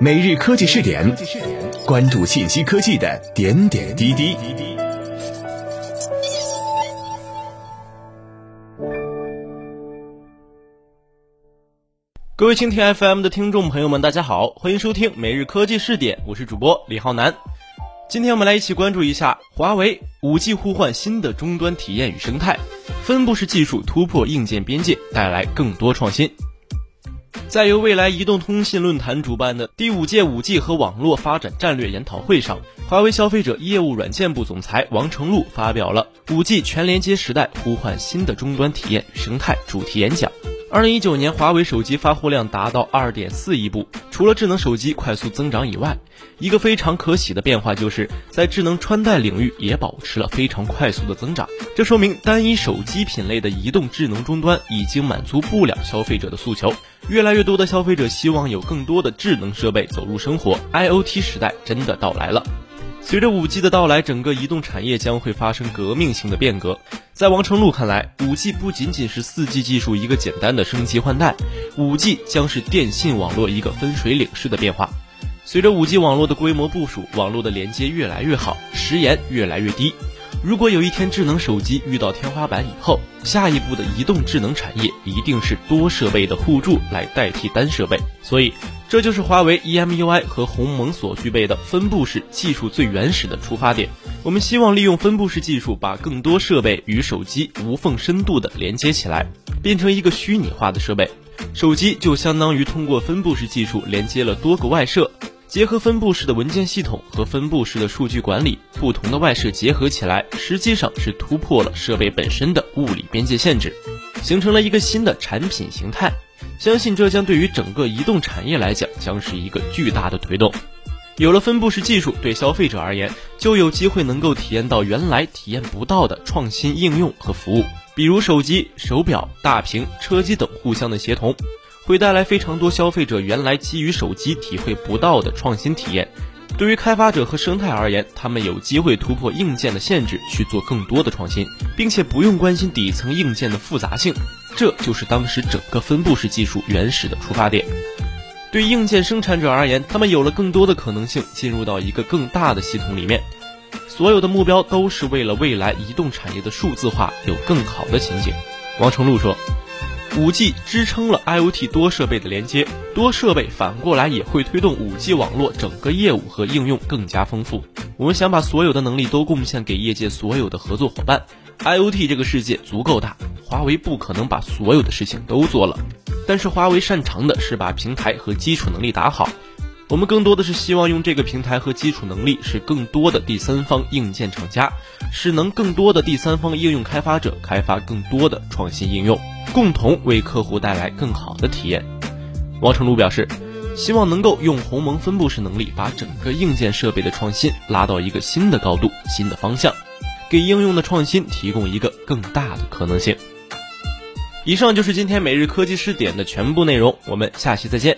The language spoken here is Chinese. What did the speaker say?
每日科技试点，关注信息科技的点点滴滴。各位蜻蜓 FM 的听众朋友们，大家好，欢迎收听每日科技试点，我是主播李浩南。今天我们来一起关注一下华为五 G 互换新的终端体验与生态，分布式技术突破硬件边界，带来更多创新。在由未来移动通信论坛主办的第五届五 G 和网络发展战略研讨会上，华为消费者业务软件部总裁王成璐发表了五 G 全连接时代呼唤新的终端体验与生态主题演讲。二零一九年，华为手机发货量达到二点四亿部。除了智能手机快速增长以外，一个非常可喜的变化就是在智能穿戴领域也保持了非常快速的增长。这说明单一手机品类的移动智能终端已经满足不了消费者的诉求。越来越多的消费者希望有更多的智能设备走入生活，IOT 时代真的到来了。随着 5G 的到来，整个移动产业将会发生革命性的变革。在王成禄看来，，5G 不仅仅是 4G 技术一个简单的升级换代，，5G 将是电信网络一个分水岭式的变化。随着 5G 网络的规模部署，网络的连接越来越好，时延越来越低。如果有一天智能手机遇到天花板以后，下一步的移动智能产业一定是多设备的互助来代替单设备。所以。这就是华为 EMUI 和鸿蒙所具备的分布式技术最原始的出发点。我们希望利用分布式技术，把更多设备与手机无缝深度的连接起来，变成一个虚拟化的设备。手机就相当于通过分布式技术连接了多个外设，结合分布式的文件系统和分布式的数据管理，不同的外设结合起来，实际上是突破了设备本身的物理边界限制，形成了一个新的产品形态。相信这将对于整个移动产业来讲，将是一个巨大的推动。有了分布式技术，对消费者而言，就有机会能够体验到原来体验不到的创新应用和服务，比如手机、手表、大屏、车机等互相的协同，会带来非常多消费者原来基于手机体会不到的创新体验。对于开发者和生态而言，他们有机会突破硬件的限制，去做更多的创新，并且不用关心底层硬件的复杂性。这就是当时整个分布式技术原始的出发点。对硬件生产者而言，他们有了更多的可能性，进入到一个更大的系统里面。所有的目标都是为了未来移动产业的数字化有更好的前景。王成禄说。五 G 支撑了 IOT 多设备的连接，多设备反过来也会推动五 G 网络整个业务和应用更加丰富。我们想把所有的能力都贡献给业界所有的合作伙伴。IOT 这个世界足够大，华为不可能把所有的事情都做了，但是华为擅长的是把平台和基础能力打好。我们更多的是希望用这个平台和基础能力，使更多的第三方硬件厂家，使能更多的第三方应用开发者开发更多的创新应用，共同为客户带来更好的体验。王成璐表示，希望能够用鸿蒙分布式能力，把整个硬件设备的创新拉到一个新的高度、新的方向，给应用的创新提供一个更大的可能性。以上就是今天每日科技视点的全部内容，我们下期再见。